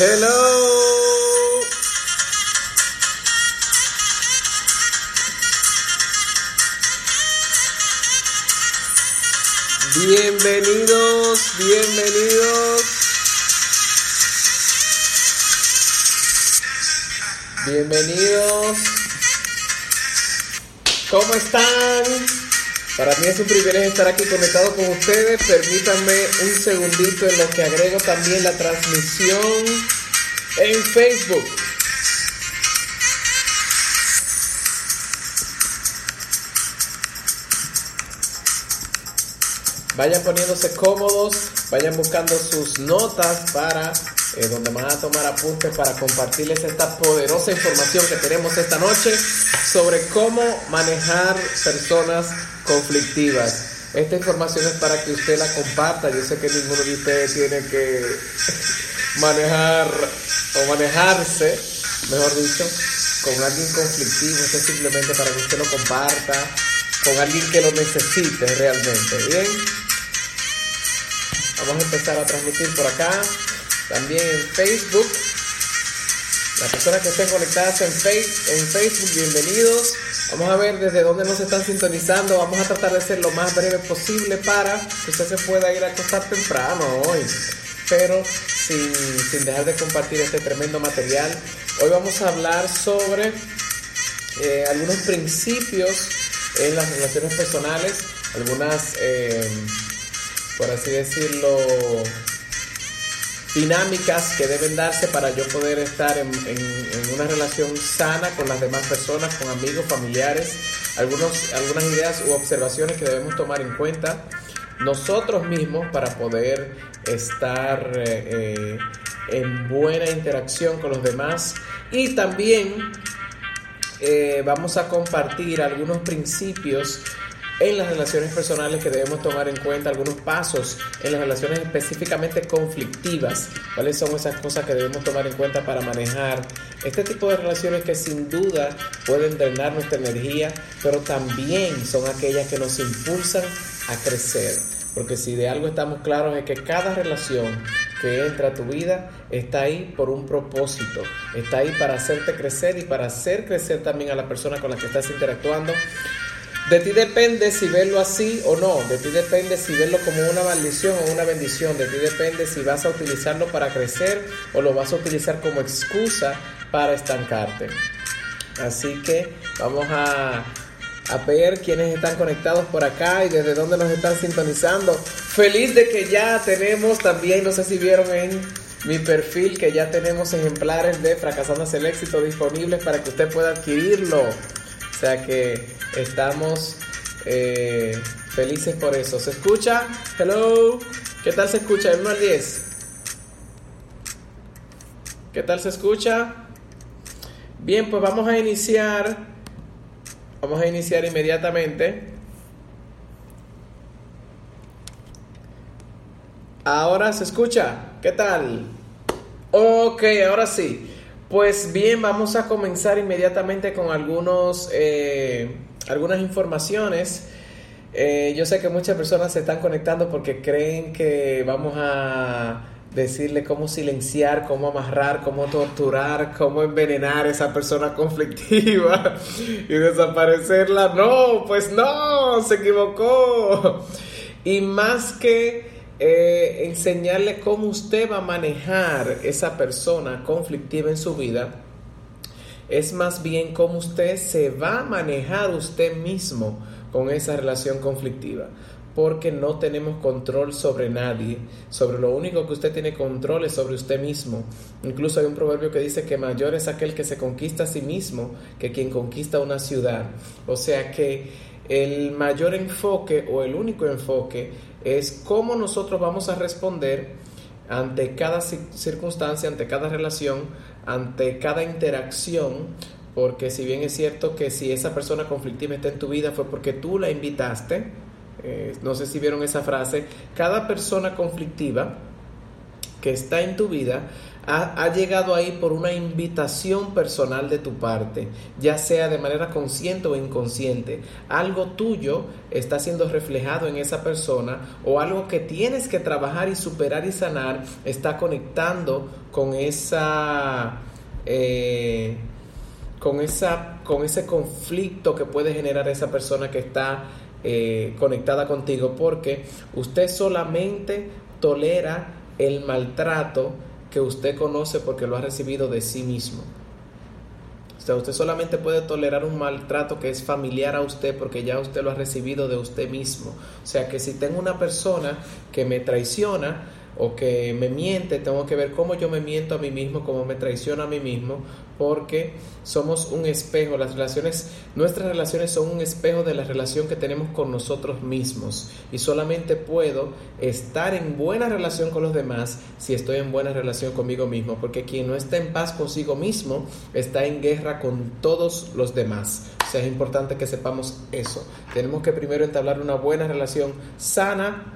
Hello. Bienvenidos, bienvenidos. Bienvenidos. ¿Cómo están? Para mí es un privilegio estar aquí conectado con ustedes. Permítanme un segundito en lo que agrego también la transmisión en Facebook. Vayan poniéndose cómodos, vayan buscando sus notas para eh, donde van a tomar apuntes para compartirles esta poderosa información que tenemos esta noche sobre cómo manejar personas conflictivas. Esta información es para que usted la comparta. Yo sé que ninguno de ustedes tiene que manejar o manejarse, mejor dicho, con alguien conflictivo. Esto es simplemente para que usted lo comparta con alguien que lo necesite realmente. Bien, vamos a empezar a transmitir por acá. También en Facebook. Las personas que estén conectadas en, en Facebook, bienvenidos. Vamos a ver desde dónde nos están sintonizando. Vamos a tratar de ser lo más breve posible para que usted se pueda ir a acostar temprano hoy. Pero sin, sin dejar de compartir este tremendo material. Hoy vamos a hablar sobre eh, algunos principios en las relaciones personales. Algunas, eh, por así decirlo, dinámicas que deben darse para yo poder estar en, una relación sana con las demás personas, con amigos, familiares, algunos, algunas ideas u observaciones que debemos tomar en cuenta nosotros mismos para poder estar eh, eh, en buena interacción con los demás y también eh, vamos a compartir algunos principios en las relaciones personales que debemos tomar en cuenta, algunos pasos en las relaciones específicamente conflictivas, cuáles son esas cosas que debemos tomar en cuenta para manejar este tipo de relaciones que sin duda pueden drenar nuestra energía, pero también son aquellas que nos impulsan a crecer. Porque si de algo estamos claros es que cada relación que entra a tu vida está ahí por un propósito, está ahí para hacerte crecer y para hacer crecer también a la persona con la que estás interactuando de ti depende si verlo así o no. De ti depende si verlo como una maldición o una bendición. De ti depende si vas a utilizarlo para crecer o lo vas a utilizar como excusa para estancarte. Así que vamos a, a ver quiénes están conectados por acá y desde dónde nos están sintonizando. Feliz de que ya tenemos también, no sé si vieron en mi perfil, que ya tenemos ejemplares de Fracasando hacia el éxito disponibles para que usted pueda adquirirlo. O sea que Estamos eh, felices por eso. ¿Se escucha? Hello. ¿Qué tal se escucha? ¿El 1 al 10. ¿Qué tal se escucha? Bien, pues vamos a iniciar. Vamos a iniciar inmediatamente. Ahora se escucha. ¿Qué tal? Ok, ahora sí. Pues bien, vamos a comenzar inmediatamente con algunos eh, algunas informaciones. Eh, yo sé que muchas personas se están conectando porque creen que vamos a decirle cómo silenciar, cómo amarrar, cómo torturar, cómo envenenar a esa persona conflictiva y desaparecerla. No, pues no, se equivocó. Y más que eh, enseñarle cómo usted va a manejar esa persona conflictiva en su vida, es más bien cómo usted se va a manejar usted mismo con esa relación conflictiva. Porque no tenemos control sobre nadie. Sobre lo único que usted tiene control es sobre usted mismo. Incluso hay un proverbio que dice que mayor es aquel que se conquista a sí mismo que quien conquista una ciudad. O sea que el mayor enfoque o el único enfoque es cómo nosotros vamos a responder ante cada circunstancia, ante cada relación, ante cada interacción, porque si bien es cierto que si esa persona conflictiva está en tu vida fue porque tú la invitaste, eh, no sé si vieron esa frase, cada persona conflictiva que está en tu vida ha, llegado ahí por una invitación personal de tu parte, ya sea de manera consciente o inconsciente. Algo tuyo está siendo reflejado en esa persona o algo que tienes que trabajar y superar y sanar está conectando con esa... Eh, con, esa, con ese conflicto que puede generar esa persona que está eh, conectada contigo, porque usted solamente tolera el maltrato que usted conoce porque lo ha recibido de sí mismo. O sea, usted solamente puede tolerar un maltrato que es familiar a usted porque ya usted lo ha recibido de usted mismo. O sea, que si tengo una persona que me traiciona, o que me miente, tengo que ver cómo yo me miento a mí mismo, cómo me traiciono a mí mismo, porque somos un espejo, las relaciones, nuestras relaciones son un espejo de la relación que tenemos con nosotros mismos y solamente puedo estar en buena relación con los demás si estoy en buena relación conmigo mismo, porque quien no está en paz consigo mismo está en guerra con todos los demás. O sea, es importante que sepamos eso. Tenemos que primero entablar una buena relación sana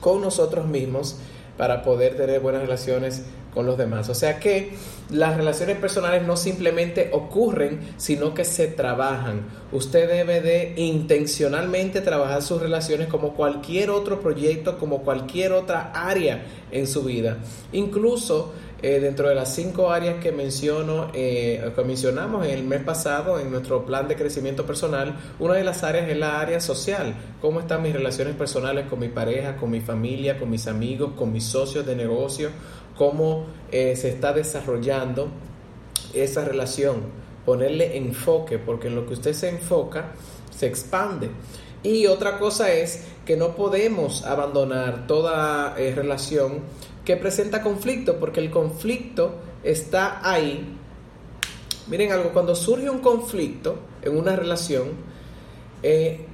con nosotros mismos para poder tener buenas relaciones con los demás. O sea que las relaciones personales no simplemente ocurren, sino que se trabajan. Usted debe de intencionalmente trabajar sus relaciones como cualquier otro proyecto, como cualquier otra área en su vida. Incluso eh, dentro de las cinco áreas que menciono, eh, mencionamos el mes pasado en nuestro plan de crecimiento personal, una de las áreas es la área social. ¿Cómo están mis relaciones personales con mi pareja, con mi familia, con mis amigos, con mis socios de negocio? ¿Cómo eh, se está desarrollando esa relación? Ponerle enfoque, porque en lo que usted se enfoca, se expande. Y otra cosa es que no podemos abandonar toda relación que presenta conflicto, porque el conflicto está ahí. Miren algo, cuando surge un conflicto en una relación, eh,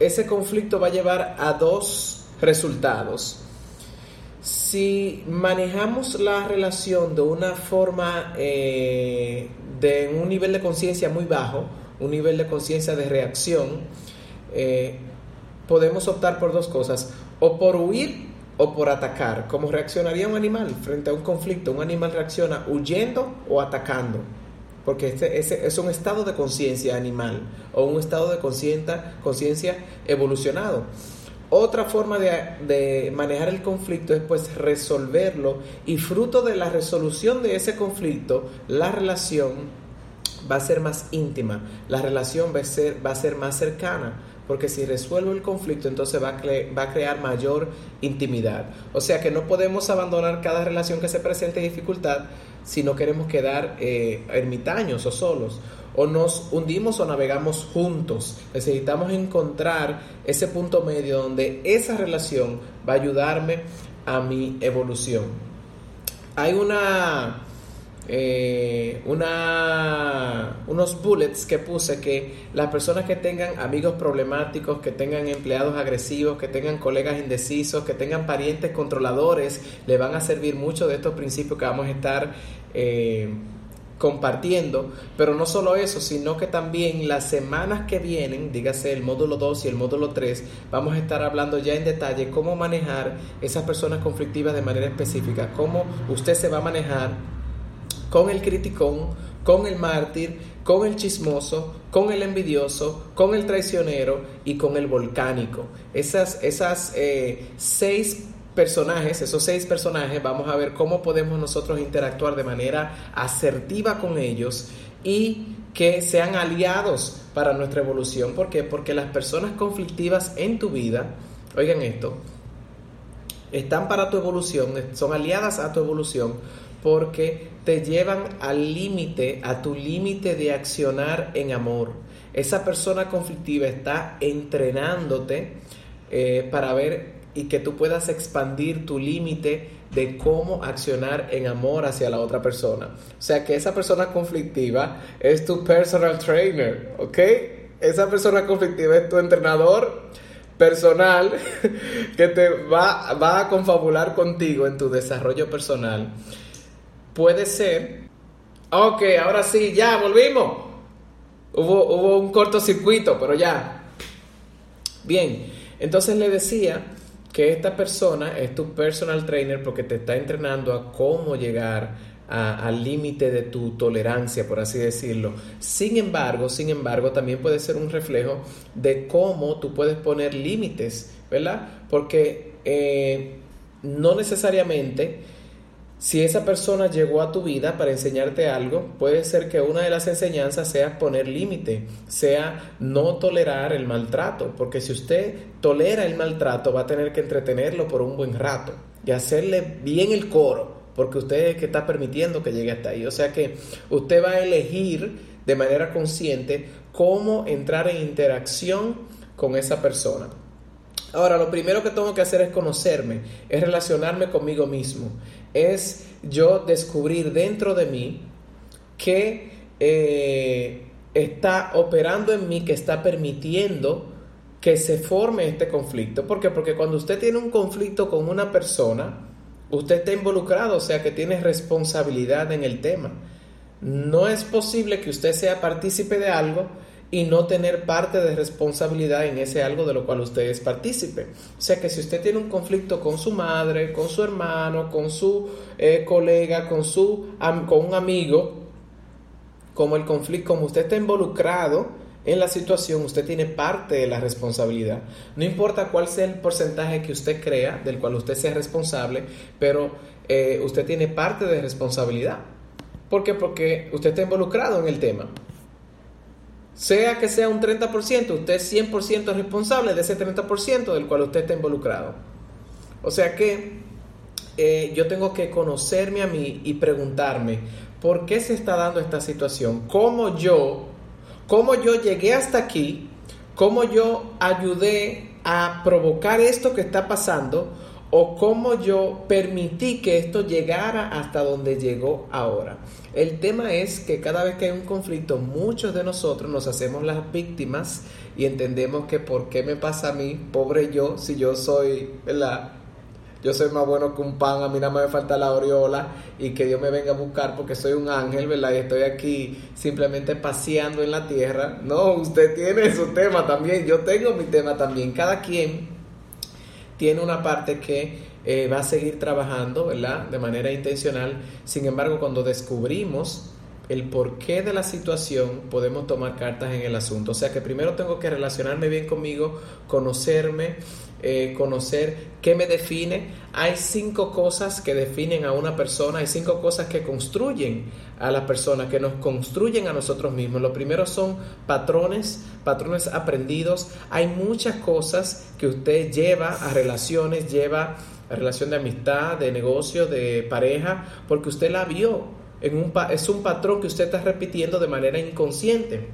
ese conflicto va a llevar a dos resultados. Si manejamos la relación de una forma eh, de un nivel de conciencia muy bajo, un nivel de conciencia de reacción, eh, podemos optar por dos cosas, o por huir o por atacar. ¿Cómo reaccionaría un animal frente a un conflicto? Un animal reacciona huyendo o atacando. Porque este, ese es un estado de conciencia animal o un estado de conciencia evolucionado. Otra forma de, de, manejar el conflicto es pues resolverlo y fruto de la resolución de ese conflicto, la relación va a ser más íntima, la relación va a ser, va a ser más cercana porque si resuelvo el conflicto entonces va a, va a crear mayor intimidad. O sea que no podemos abandonar cada relación que se presente dificultad si no queremos quedar eh, ermitaños o solos. O nos hundimos o navegamos juntos. Necesitamos encontrar ese punto medio donde esa relación va a ayudarme a mi evolución. Hay una eh, una, unos bullets que puse que las personas que tengan amigos problemáticos, que tengan empleados agresivos, que tengan colegas indecisos, que tengan parientes controladores, le van a servir mucho de estos principios que vamos a estar eh, compartiendo, pero no solo eso, sino que también las semanas que vienen, dígase el módulo 2 y el módulo 3, vamos a estar hablando ya en detalle cómo manejar esas personas conflictivas de manera específica, cómo usted se va a manejar con el criticón, con el mártir, con el chismoso, con el envidioso, con el traicionero y con el volcánico. Esas, esas eh, seis personajes, esos seis personajes, vamos a ver cómo podemos nosotros interactuar de manera asertiva con ellos y que sean aliados para nuestra evolución. ¿Por qué? Porque las personas conflictivas en tu vida, oigan esto, están para tu evolución, son aliadas a tu evolución porque te llevan al límite, a tu límite de accionar en amor. Esa persona conflictiva está entrenándote eh, para ver y que tú puedas expandir tu límite de cómo accionar en amor hacia la otra persona. O sea que esa persona conflictiva es tu personal trainer, ¿ok? Esa persona conflictiva es tu entrenador personal que te va, va a confabular contigo en tu desarrollo personal puede ser. Ok, ahora sí, ya volvimos. Hubo, hubo un cortocircuito, pero ya. Bien, entonces le decía que esta persona es tu personal trainer porque te está entrenando a cómo llegar al límite de tu tolerancia, por así decirlo. Sin embargo, sin embargo, también puede ser un reflejo de cómo tú puedes poner límites, ¿verdad? Porque eh, no necesariamente si esa persona llegó a tu vida para enseñarte algo, puede ser que una de las enseñanzas sea poner límite, sea no tolerar el maltrato, porque si usted tolera el maltrato va a tener que entretenerlo por un buen rato y hacerle bien el coro, porque usted es que está permitiendo que llegue hasta ahí. O sea que usted va a elegir de manera consciente cómo entrar en interacción con esa persona. Ahora, lo primero que tengo que hacer es conocerme, es relacionarme conmigo mismo es yo descubrir dentro de mí que eh, está operando en mí, que está permitiendo que se forme este conflicto. ¿Por qué? Porque cuando usted tiene un conflicto con una persona, usted está involucrado, o sea que tiene responsabilidad en el tema. No es posible que usted sea partícipe de algo y no tener parte de responsabilidad en ese algo de lo cual usted es partícipe. O sea que si usted tiene un conflicto con su madre, con su hermano, con su eh, colega, con, su, con un amigo, como el conflicto, como usted está involucrado en la situación, usted tiene parte de la responsabilidad. No importa cuál sea el porcentaje que usted crea, del cual usted sea responsable, pero eh, usted tiene parte de responsabilidad. ¿Por qué? Porque usted está involucrado en el tema. Sea que sea un 30%, usted es 100% responsable de ese 30% del cual usted está involucrado. O sea que eh, yo tengo que conocerme a mí y preguntarme, ¿por qué se está dando esta situación? ¿Cómo yo, cómo yo llegué hasta aquí? ¿Cómo yo ayudé a provocar esto que está pasando? ¿O cómo yo permití que esto llegara hasta donde llegó ahora? El tema es que cada vez que hay un conflicto, muchos de nosotros nos hacemos las víctimas y entendemos que por qué me pasa a mí, pobre yo, si yo soy, ¿verdad? Yo soy más bueno que un pan, a mí nada más me falta la aureola y que Dios me venga a buscar porque soy un ángel, ¿verdad? Y estoy aquí simplemente paseando en la tierra. No, usted tiene su tema también, yo tengo mi tema también. Cada quien tiene una parte que eh, va a seguir trabajando, ¿verdad? De manera intencional. Sin embargo, cuando descubrimos el porqué de la situación, podemos tomar cartas en el asunto. O sea que primero tengo que relacionarme bien conmigo, conocerme, eh, conocer qué me define. Hay cinco cosas que definen a una persona, hay cinco cosas que construyen a la persona, que nos construyen a nosotros mismos. Lo primero son patrones, patrones aprendidos. Hay muchas cosas que usted lleva a relaciones, lleva a relación de amistad, de negocio, de pareja, porque usted la vio. En un, es un patrón que usted está repitiendo de manera inconsciente.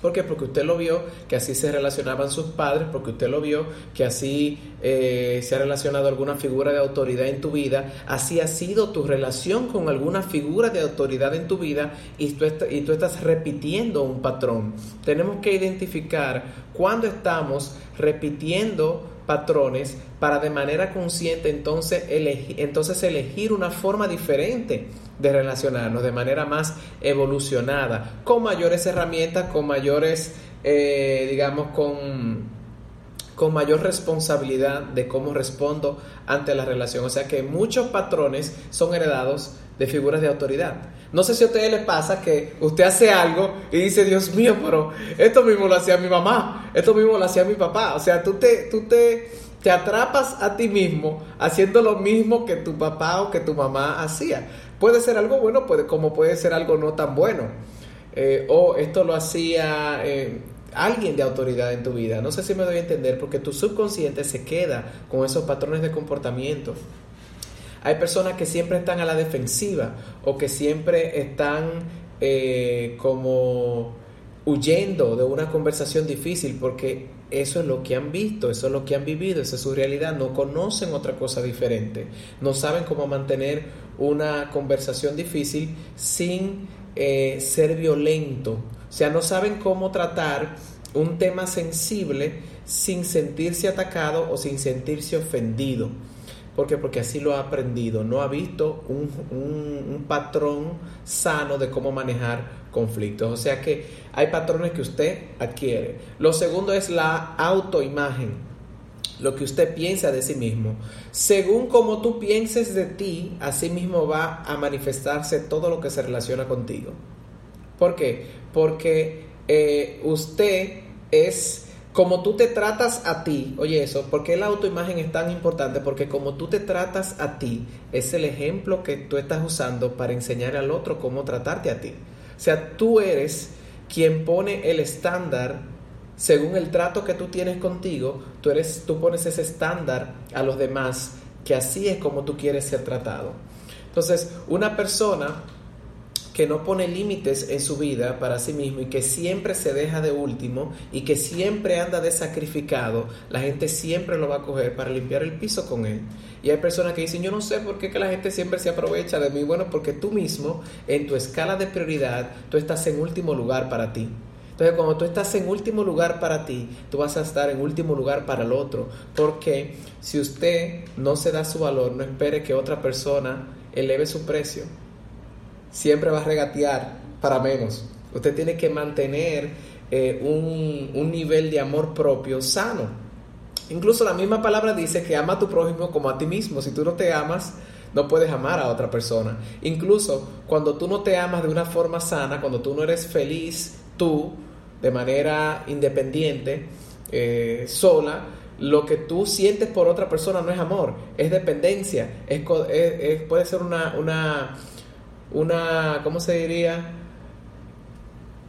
¿Por qué? Porque usted lo vio que así se relacionaban sus padres, porque usted lo vio que así eh, se ha relacionado alguna figura de autoridad en tu vida, así ha sido tu relación con alguna figura de autoridad en tu vida y tú, y tú estás repitiendo un patrón. Tenemos que identificar cuando estamos repitiendo patrones para de manera consciente entonces, entonces elegir una forma diferente de relacionarnos de manera más evolucionada, con mayores herramientas, con mayores, eh, digamos, con, con mayor responsabilidad de cómo respondo ante la relación. O sea que muchos patrones son heredados de figuras de autoridad. No sé si a ustedes les pasa que usted hace algo y dice, Dios mío, pero esto mismo lo hacía mi mamá, esto mismo lo hacía mi papá. O sea, tú te, tú te, te atrapas a ti mismo haciendo lo mismo que tu papá o que tu mamá hacía. Puede ser algo bueno, puede, como puede ser algo no tan bueno. Eh, o esto lo hacía eh, alguien de autoridad en tu vida. No sé si me doy a entender, porque tu subconsciente se queda con esos patrones de comportamiento. Hay personas que siempre están a la defensiva o que siempre están eh, como huyendo de una conversación difícil porque eso es lo que han visto, eso es lo que han vivido, esa es su realidad, no conocen otra cosa diferente, no saben cómo mantener una conversación difícil sin eh, ser violento, o sea, no saben cómo tratar un tema sensible sin sentirse atacado o sin sentirse ofendido. ¿Por qué? Porque así lo ha aprendido, no ha visto un, un, patrón sano de cómo manejar conflictos. O sea que hay patrones que usted adquiere. Lo segundo es la autoimagen. lo que usted piensa de sí mismo. Según como tú pienses de ti, así mismo va a manifestarse todo lo que se relaciona contigo. ¿Por qué? Porque eh, usted es como tú te tratas a ti, oye eso, ¿por qué la autoimagen es tan importante? Porque como tú te tratas a ti, es el ejemplo que tú estás usando para enseñar al otro cómo tratarte a ti. O sea, tú eres quien pone el estándar según el trato que tú tienes contigo, tú, eres, tú pones ese estándar a los demás, que así es como tú quieres ser tratado. Entonces, una persona que no pone límites en su vida para sí mismo y que siempre se deja de último y que siempre anda de sacrificado, la gente siempre lo va a coger para limpiar el piso con él. Y hay personas que dicen, yo no sé por qué que la gente siempre se aprovecha de mí. Bueno, porque tú mismo, en tu escala de prioridad, tú estás en último lugar para ti. Entonces, cuando tú estás en último lugar para ti, tú vas a estar en último lugar para el otro. Porque si usted no se da su valor, no espere que otra persona eleve su precio. Siempre va a regatear para menos. Usted tiene que mantener eh, un, un nivel de amor propio sano. Incluso la misma palabra dice que ama a tu prójimo como a ti mismo. Si tú no te amas, no puedes amar a otra persona. Incluso cuando tú no te amas de una forma sana, cuando tú no eres feliz, tú, de manera independiente, eh, sola, lo que tú sientes por otra persona no es amor, es dependencia, es, puede ser una, una, una, ¿cómo se diría?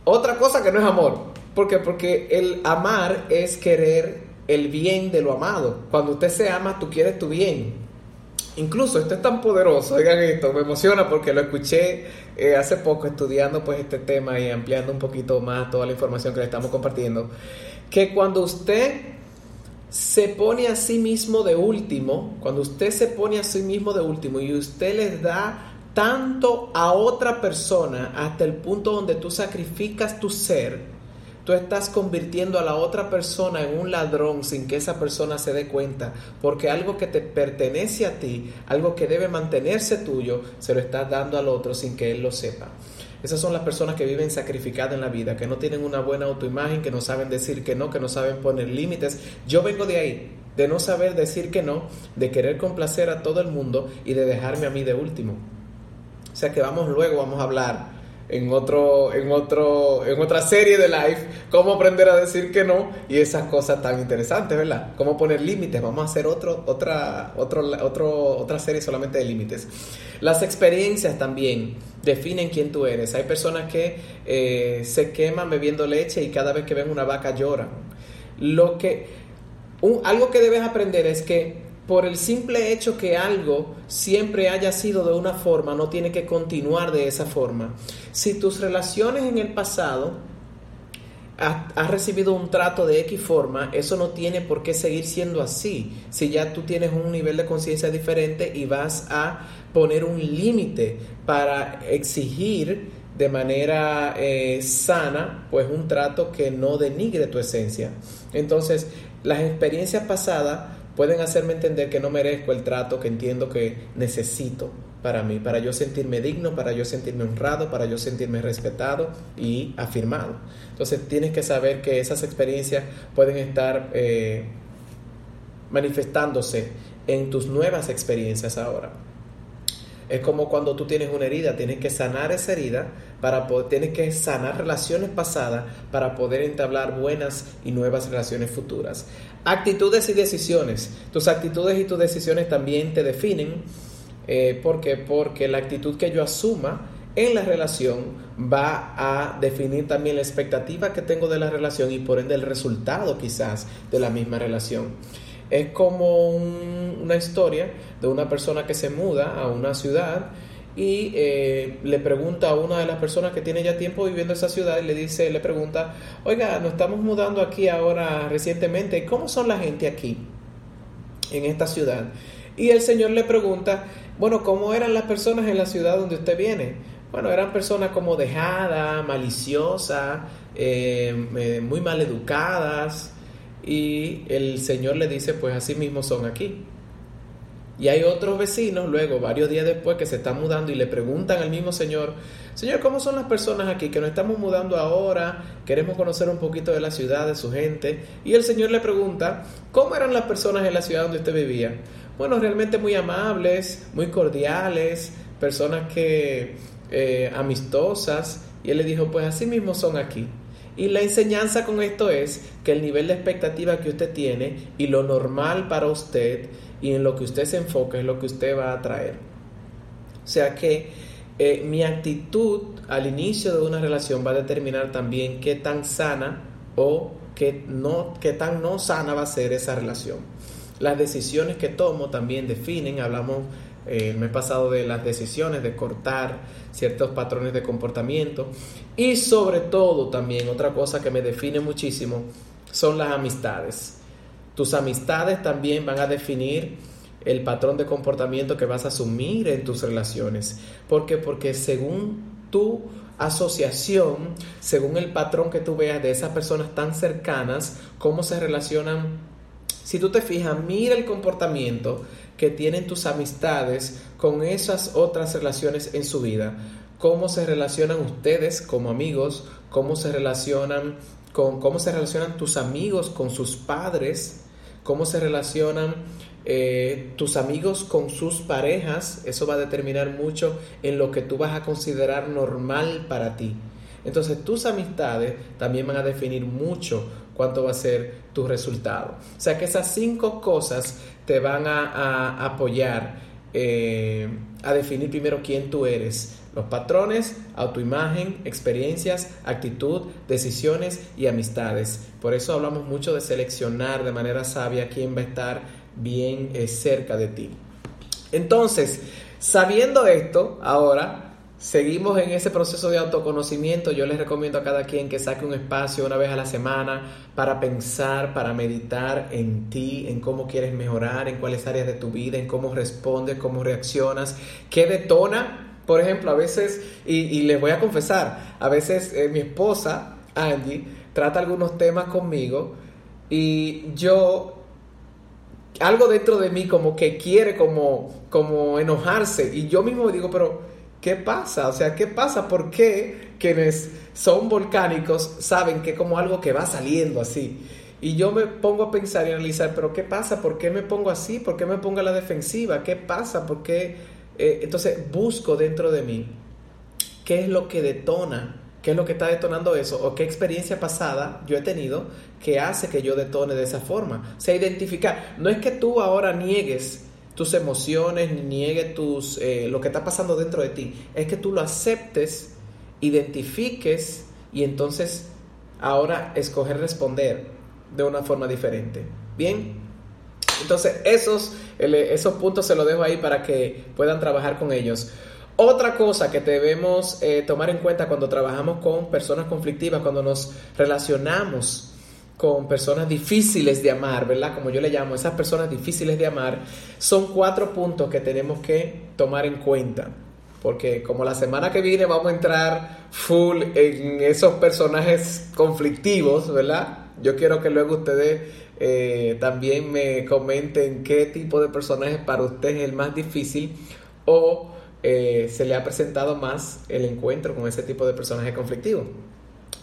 Otra cosa que no es amor. ¿Por qué? Porque el amar es querer el bien de lo amado. Cuando usted se ama, tú quieres tu bien. Incluso esto es tan poderoso, oigan esto, me emociona porque lo escuché eh, hace poco estudiando pues este tema y ampliando un poquito más toda la información que le estamos compartiendo, que cuando usted se pone a sí mismo de último, cuando usted se pone a sí mismo de último y usted les da tanto a otra persona hasta el punto donde tú sacrificas tu ser, tú estás convirtiendo a la otra persona en un ladrón sin que esa persona se dé cuenta, porque algo que te pertenece a ti, algo que debe mantenerse tuyo, se lo estás dando al otro sin que él lo sepa. Esas son las personas que viven sacrificadas en la vida, que no tienen una buena autoimagen, que no saben decir que no, que no saben poner límites. Yo vengo de ahí, de no saber decir que no, de querer complacer a todo el mundo y de dejarme a mí de último. O sea que vamos luego, vamos a hablar en otro, en otro, en otra serie de live, cómo aprender a decir que no y esas cosas tan interesantes, ¿verdad? Cómo poner límites. Vamos a hacer otro, otra, otro, otro, otra serie solamente de límites. Las experiencias también definen quién tú eres. Hay personas que eh, se queman bebiendo leche y cada vez que ven una vaca lloran. Lo que, algo que debes aprender es que por el simple hecho que algo siempre haya sido de una forma, no tiene que continuar de esa forma. Si tus relaciones en el pasado has, recibido un trato de X forma, eso no tiene por qué seguir siendo así. Si ya tú tienes un nivel de conciencia diferente y vas a poner un límite para exigir de manera eh, sana, pues un trato que no denigre tu esencia. Entonces, las experiencias pasadas pueden hacerme entender que no merezco el trato que entiendo que necesito para mí, para yo sentirme digno, para yo sentirme honrado, para yo sentirme respetado y afirmado. Entonces tienes que saber que esas experiencias pueden estar eh, manifestándose en tus nuevas experiencias ahora. Es como cuando tú tienes una herida, tienes que sanar esa herida para poder, tienes que sanar relaciones pasadas para poder entablar buenas y nuevas relaciones futuras. Actitudes y decisiones. Tus actitudes y tus decisiones también te definen. Eh, ¿Por qué? Porque la actitud que yo asuma en la relación va a definir también la expectativa que tengo de la relación y por ende el resultado quizás de la misma relación. Es como una historia de una persona que se muda a una ciudad y eh, le pregunta a una de las personas que tiene ya tiempo viviendo en esa ciudad y le dice, le pregunta, oiga, nos estamos mudando aquí ahora recientemente, ¿cómo son la gente aquí en esta ciudad? Y el Señor le pregunta, bueno, ¿cómo eran las personas en la ciudad donde usted viene? Bueno, eran personas como dejadas, maliciosas, eh, eh, muy mal educadas, y el Señor le dice, pues así mismo son aquí. Y hay otros vecinos, luego, varios días después, que se están mudando y le preguntan al mismo señor, Señor, ¿cómo son las personas aquí que nos estamos mudando ahora? Queremos conocer un poquito de la ciudad, de su gente. Y el Señor le pregunta, ¿cómo eran las personas en la ciudad donde usted vivía? Bueno, realmente muy amables, muy cordiales, personas que eh, amistosas. Y él le dijo, pues así mismo son aquí. Y la enseñanza con esto es que el nivel de expectativa que usted tiene y lo normal para usted y en lo que usted se enfoca es lo que usted va a traer. O sea que eh, mi actitud al inicio de una relación va a determinar también qué tan sana o qué, no, qué tan no sana va a ser esa relación. Las decisiones que tomo también definen, hablamos eh, el mes pasado de las decisiones de cortar ciertos patrones de comportamiento y sobre todo también otra cosa que me define muchísimo son las amistades. Tus amistades también van a definir el patrón de comportamiento que vas a asumir en tus relaciones. ¿Por qué? Porque según tu asociación, según el patrón que tú veas de esas personas tan cercanas, cómo se relacionan. Si tú te fijas, mira el comportamiento que tienen tus amistades con esas otras relaciones en su vida. Cómo se relacionan ustedes como amigos, cómo se relacionan con cómo se relacionan tus amigos con sus padres, cómo se relacionan eh, tus amigos con sus parejas, eso va a determinar mucho en lo que tú vas a considerar normal para ti. Entonces tus amistades también van a definir mucho cuánto va a ser tu resultado. O sea que esas cinco cosas te van a, apoyar eh, a definir primero quién tú eres. Los patrones, autoimagen, experiencias, actitud, decisiones y amistades. Por eso hablamos mucho de seleccionar de manera sabia quién va a estar bien eh, cerca de ti. Entonces, sabiendo esto, ahora seguimos en ese proceso de autoconocimiento. Yo les recomiendo a cada quien que saque un espacio una vez a la semana para pensar, para meditar en ti, en cómo quieres mejorar, en cuáles áreas de tu vida, en cómo respondes, cómo reaccionas, qué detona. Por ejemplo, a veces, y, les voy a confesar, a veces eh, mi esposa, Angie, trata algunos temas conmigo y yo algo dentro de mí como que quiere como, como enojarse y yo mismo digo, pero ¿qué pasa? O sea, ¿qué pasa? ¿Por qué quienes son volcánicos saben que como algo que va saliendo así? Y yo me pongo a pensar y analizar, pero ¿qué pasa? ¿Por qué me pongo así? ¿Por qué me pongo a la defensiva? ¿Qué pasa? ¿Por qué? Eh, entonces busco dentro de mí qué es lo que detona ¿Qué es lo que está detonando eso? ¿O qué experiencia pasada yo he tenido que hace que yo detone de esa forma? O sea, identificar. No es que tú ahora niegues tus emociones, ni niegues tus, eh, lo que está pasando dentro de ti. Es que tú lo aceptes, identifiques y entonces ahora escoger responder de una forma diferente. Bien. Entonces, esos, esos puntos se los dejo ahí para que puedan trabajar con ellos. Otra cosa que debemos eh, tomar en cuenta cuando trabajamos con personas conflictivas, cuando nos relacionamos con personas difíciles de amar, ¿verdad? Como yo le llamo, esas personas difíciles de amar, son cuatro puntos que tenemos que tomar en cuenta. Porque como la semana que viene vamos a entrar full en esos personajes conflictivos, ¿verdad? Yo quiero que luego ustedes eh, también me comenten qué tipo de personaje para ustedes es el más difícil o eh, se le ha presentado más el encuentro con ese tipo de personaje conflictivo.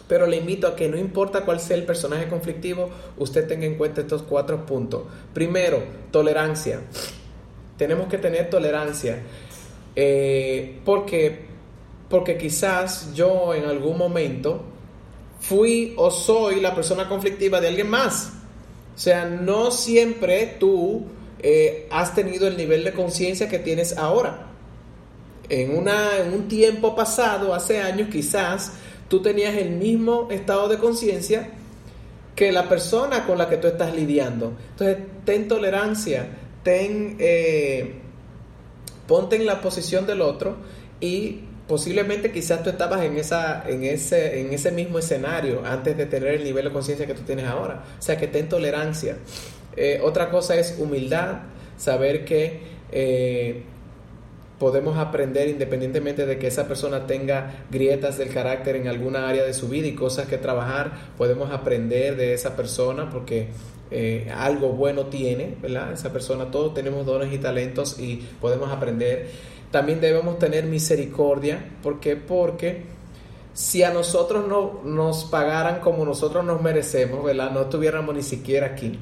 Pero le invito a que no importa cuál sea el personaje conflictivo, usted tenga en cuenta estos cuatro puntos. Primero, tolerancia. Tenemos que tener tolerancia. Eh, porque, porque quizás yo en algún momento fui o soy la persona conflictiva de alguien más. O sea, no siempre tú eh, has tenido el nivel de conciencia que tienes ahora en, una, en un tiempo pasado, hace años quizás, tú tenías el mismo estado de conciencia que la persona con la que tú estás lidiando. Entonces, ten tolerancia, ten, eh, ponte en la posición del otro y posiblemente quizás tú estabas en, esa, en, ese, en ese mismo escenario antes de tener el nivel de conciencia que tú tienes ahora. O sea, que ten tolerancia. Eh, otra cosa es humildad, saber que... Eh, podemos aprender independientemente de que esa persona tenga grietas del carácter en alguna área de su vida y cosas que trabajar, podemos aprender de esa persona porque eh, algo bueno tiene, ¿verdad? Esa persona, todos tenemos dones y talentos y podemos aprender. También debemos tener misericordia, ¿por qué? Porque si a nosotros no nos pagaran como nosotros nos merecemos, ¿verdad? No estuviéramos ni siquiera aquí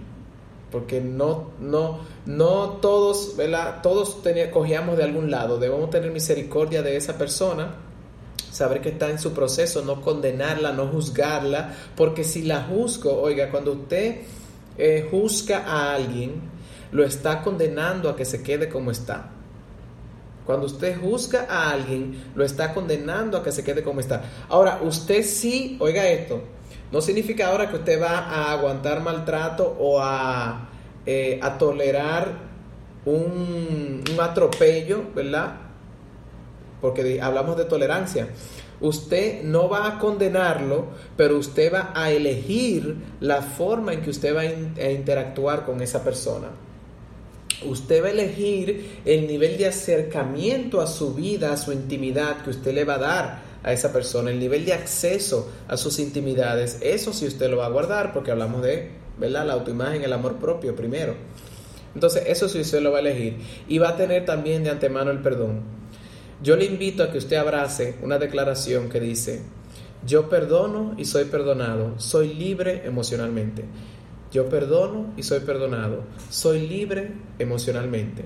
porque no, no, no todos, ¿verdad? Todos cogíamos de algún lado, debemos tener misericordia de esa persona, saber que está en su proceso, no condenarla, no juzgarla, porque si la juzgo, oiga, cuando usted eh, juzga a alguien, lo está condenando a que se quede como está. Cuando usted juzga a alguien, lo está condenando a que se quede como está. Ahora, usted sí, oiga esto, no significa ahora que usted va a aguantar maltrato o a, eh, a tolerar un, un atropello, ¿verdad? Porque hablamos de tolerancia. Usted no va a condenarlo, pero usted va a elegir la forma en que usted va a interactuar con esa persona. Usted va a elegir el nivel de acercamiento a su vida, a su intimidad que usted le va a dar a esa persona, el nivel de acceso a sus intimidades, eso sí usted lo va a guardar porque hablamos de, ¿verdad? La autoimagen, el amor propio primero. Entonces, eso sí usted lo va a elegir y va a tener también de antemano el perdón. Yo le invito a que usted abrace una declaración que dice, yo perdono y soy perdonado, soy libre emocionalmente. Yo perdono y soy perdonado, soy libre emocionalmente.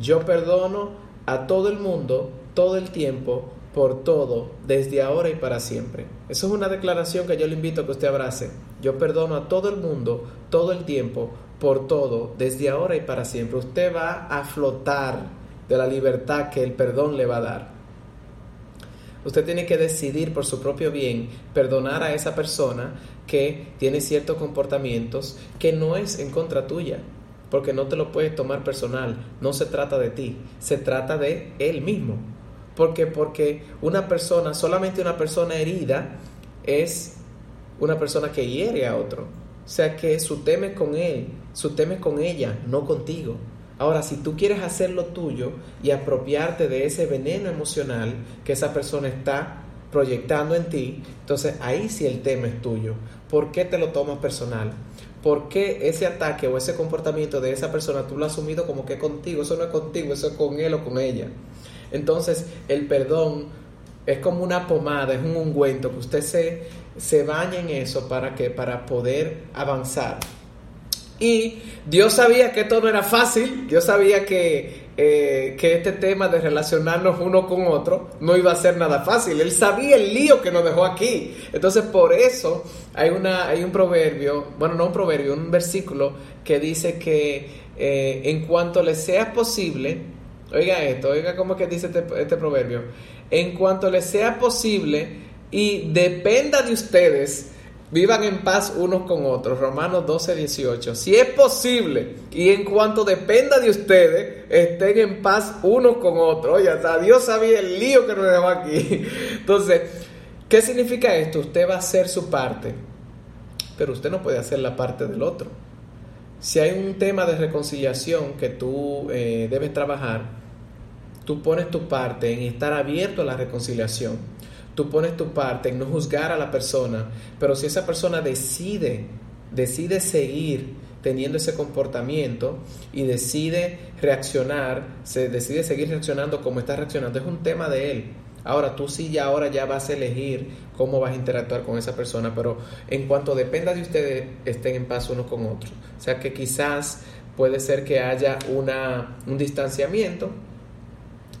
Yo perdono a todo el mundo, todo el tiempo, por todo, desde ahora y para siempre. Eso es una declaración que yo le invito a que usted abrace. Yo perdono a todo el mundo, todo el tiempo, por todo, desde ahora y para siempre. Usted va a flotar de la libertad que el perdón le va a dar. Usted tiene que decidir por su propio bien perdonar a esa persona que tiene ciertos comportamientos que no es en contra tuya, porque no te lo puedes tomar personal, no se trata de ti, se trata de él mismo. Porque, porque una persona, solamente una persona herida es una persona que hiere a otro. O sea que su tema es con él, su tema es con ella, no contigo. Ahora, si tú quieres hacer lo tuyo y apropiarte de ese veneno emocional que esa persona está proyectando en ti, entonces ahí sí el tema es tuyo. ¿Por qué te lo tomas personal? ¿Por qué ese ataque o ese comportamiento de esa persona tú lo has asumido como que contigo? Eso no es contigo, eso es con él o con ella. Entonces, el perdón es como una pomada, es un ungüento que usted se, se baña en eso para que para poder avanzar. Y Dios sabía que esto no era fácil, Dios sabía que, eh, que este tema de relacionarnos uno con otro no iba a ser nada fácil. Él sabía el lío que nos dejó aquí. Entonces por eso hay, una, hay un proverbio, bueno, no un proverbio, un versículo que dice que eh, en cuanto le sea posible, Oiga esto, oiga cómo que dice este, este, proverbio. En cuanto les sea posible y dependa de ustedes, vivan en paz unos con otros. Romanos 12, 18. Si es posible y en cuanto dependa de ustedes, estén en paz unos con otros. Oye, hasta Dios sabía el lío que nos dejó aquí. Entonces, ¿qué significa esto? Usted va a hacer su parte, pero usted no puede hacer la parte del otro. Si hay un tema de reconciliación que tú eh, debes trabajar, Tú pones tu parte en estar abierto a la reconciliación. Tú pones tu parte en no juzgar a la persona. Pero si esa persona decide, decide seguir teniendo ese comportamiento y decide reaccionar, se decide seguir reaccionando como está reaccionando, es un tema de él. Ahora tú sí ya ahora ya vas a elegir cómo vas a interactuar con esa persona, pero en cuanto dependa de ustedes, estén en paz uno con otro. O sea que quizás puede ser que haya una, un distanciamiento,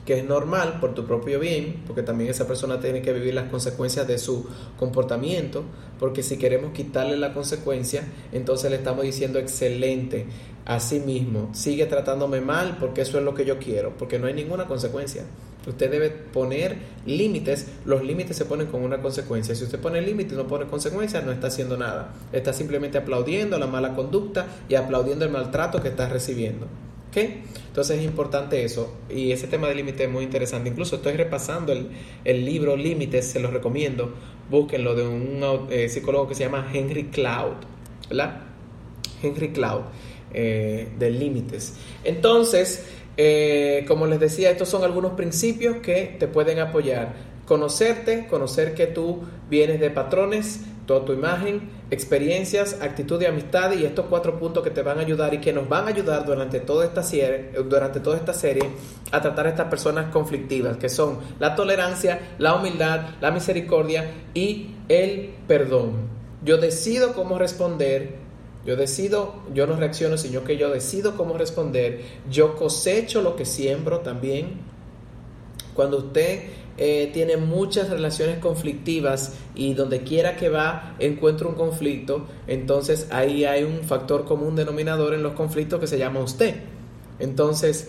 que es normal por tu propio bien, porque también esa persona tiene que vivir las consecuencias de su comportamiento, porque si queremos quitarle la consecuencia, entonces le estamos diciendo excelente a sí mismo, sigue tratándome mal porque eso es lo que yo quiero, porque no hay ninguna consecuencia. Usted debe poner límites, los límites se ponen con una consecuencia. Si usted pone límites y no pone consecuencias, no está haciendo nada. Está simplemente aplaudiendo la mala conducta y aplaudiendo el maltrato que está recibiendo. Entonces es importante eso. Y ese tema de límite es muy interesante. Incluso estoy repasando el, libro Límites, se lo recomiendo. Búsquenlo de un eh, psicólogo que se llama Henry Cloud. ¿Verdad? Henry Cloud, eh, de Límites. Entonces, eh, como les decía, estos son algunos principios que te pueden apoyar. Conocerte, conocer que tú vienes de patrones, toda tu imagen, experiencias, actitud y amistad y estos cuatro puntos que te van a ayudar y que nos van a ayudar durante toda esta serie, durante toda esta serie a tratar a estas personas conflictivas, que son la tolerancia, la humildad, la misericordia y el perdón. Yo decido cómo responder yo decido, yo no reacciono, sino que yo decido cómo responder. Yo cosecho lo que siembro también. Cuando usted eh, tiene muchas relaciones conflictivas y donde quiera que va encuentra un conflicto, entonces ahí hay un factor común denominador en los conflictos que se llama usted. Entonces,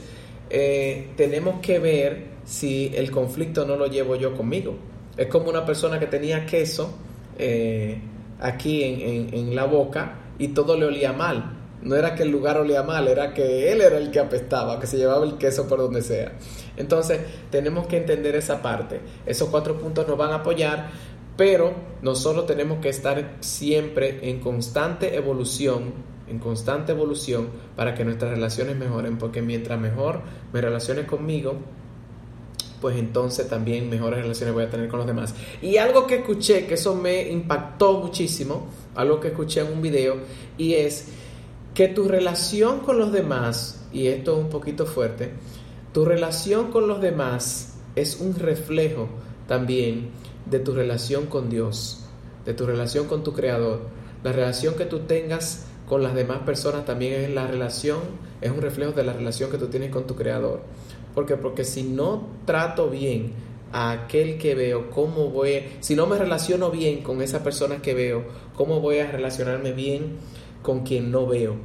eh, tenemos que ver si el conflicto no lo llevo yo conmigo. Es como una persona que tenía queso eh, aquí en la boca y todo le olía mal. No era que el lugar olía mal, era que él era el que apestaba, que se llevaba el queso por donde sea. Entonces, tenemos que entender esa parte. Esos cuatro puntos nos van a apoyar, pero nosotros tenemos que estar siempre en constante evolución, en constante evolución para que nuestras relaciones mejoren, porque mientras mejor me relacione conmigo, pues entonces también mejores relaciones voy a tener con los demás. Y algo que escuché, que eso me impactó muchísimo, algo que escuché en un video, y es que tu relación con los demás, y esto es un poquito fuerte, tu relación con los demás es un reflejo también de tu relación con Dios, de tu relación con tu Creador. La relación que tú tengas con las demás personas también es la relación, es un reflejo de la relación que tú tienes con tu Creador. Porque Porque si no trato bien a aquel que veo, cómo voy, si no me relaciono bien con esa persona que veo, cómo voy a relacionarme bien con quien no veo.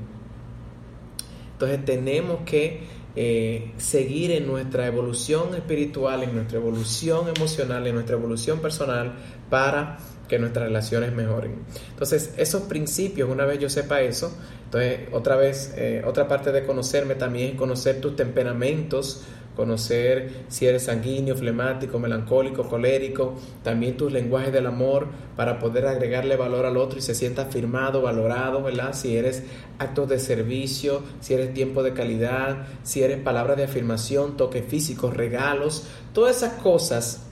Entonces tenemos que eh, seguir en nuestra evolución espiritual, en nuestra evolución emocional, en nuestra evolución personal para que nuestras relaciones mejoren. Entonces, esos principios, una vez yo sepa eso, entonces otra vez, eh, otra parte de conocerme también es conocer tus temperamentos, conocer si eres sanguíneo, flemático, melancólico, colérico, también tus lenguajes del amor para poder agregarle valor al otro y se sienta afirmado, valorado, ¿verdad? Si eres actos de servicio, si eres tiempo de calidad, si eres palabras de afirmación, toques físicos, regalos, todas esas cosas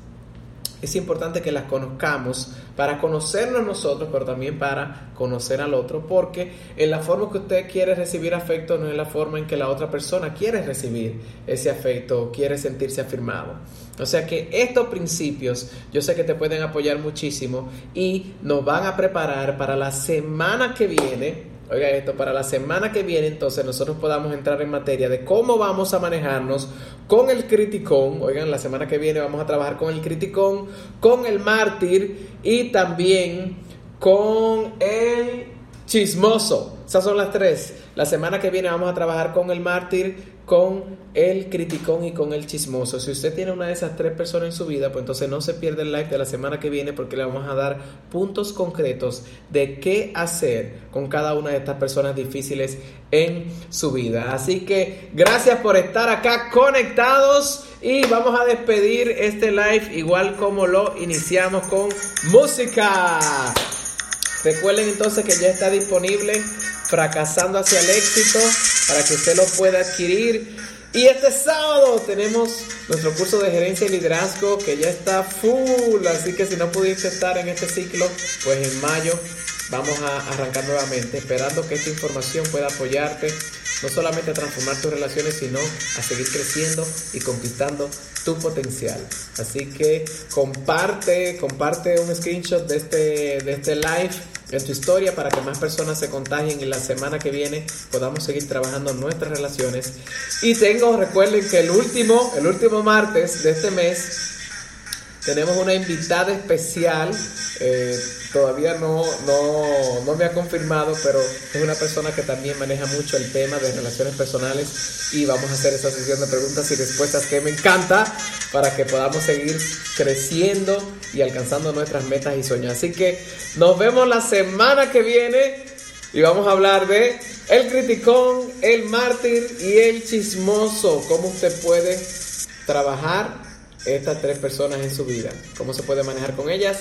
es importante que las conozcamos para conocernos nosotros, pero también para conocer al otro, porque en la forma que usted quiere recibir afecto no es la forma en que la otra persona quiere recibir ese afecto, quiere sentirse afirmado. O sea que estos principios yo sé que te pueden apoyar muchísimo y nos van a preparar para la semana que viene Oiga esto, para la semana que viene entonces nosotros podamos entrar en materia de cómo vamos a manejarnos con el criticón. Oigan, la semana que viene vamos a trabajar con el criticón, con el mártir y también con el chismoso. Esas son las tres. La semana que viene vamos a trabajar con el mártir, con el criticón y con el chismoso. Si usted tiene una de esas tres personas en su vida, pues entonces no se pierde el live de la semana que viene porque le vamos a dar puntos concretos de qué hacer con cada una de estas personas difíciles en su vida. Así que gracias por estar acá conectados y vamos a despedir este live igual como lo iniciamos con música. Recuerden entonces que ya está disponible Fracasando hacia el éxito para que usted lo pueda adquirir. Y este sábado tenemos nuestro curso de gerencia y liderazgo que ya está full, así que si no pudiste estar en este ciclo, pues en mayo vamos a arrancar nuevamente, esperando que esta información pueda apoyarte no solamente a transformar tus relaciones, sino a seguir creciendo y conquistando tu potencial. Así que comparte, comparte un screenshot de este, de este live en tu historia para que más personas se contagien y la semana que viene podamos seguir trabajando nuestras relaciones. Y tengo, recuerden que el último, el último martes de este mes tenemos una invitada especial. Eh, todavía no, no, no, me ha confirmado, pero es una persona que también maneja mucho el tema de relaciones personales y vamos a hacer esa sesión de preguntas y respuestas que me encanta para que podamos seguir creciendo y alcanzando nuestras metas y sueños. Así que nos vemos la semana que viene y vamos a hablar de el criticón, el mártir y el chismoso, cómo usted puede trabajar estas tres personas en su vida, cómo se puede manejar con ellas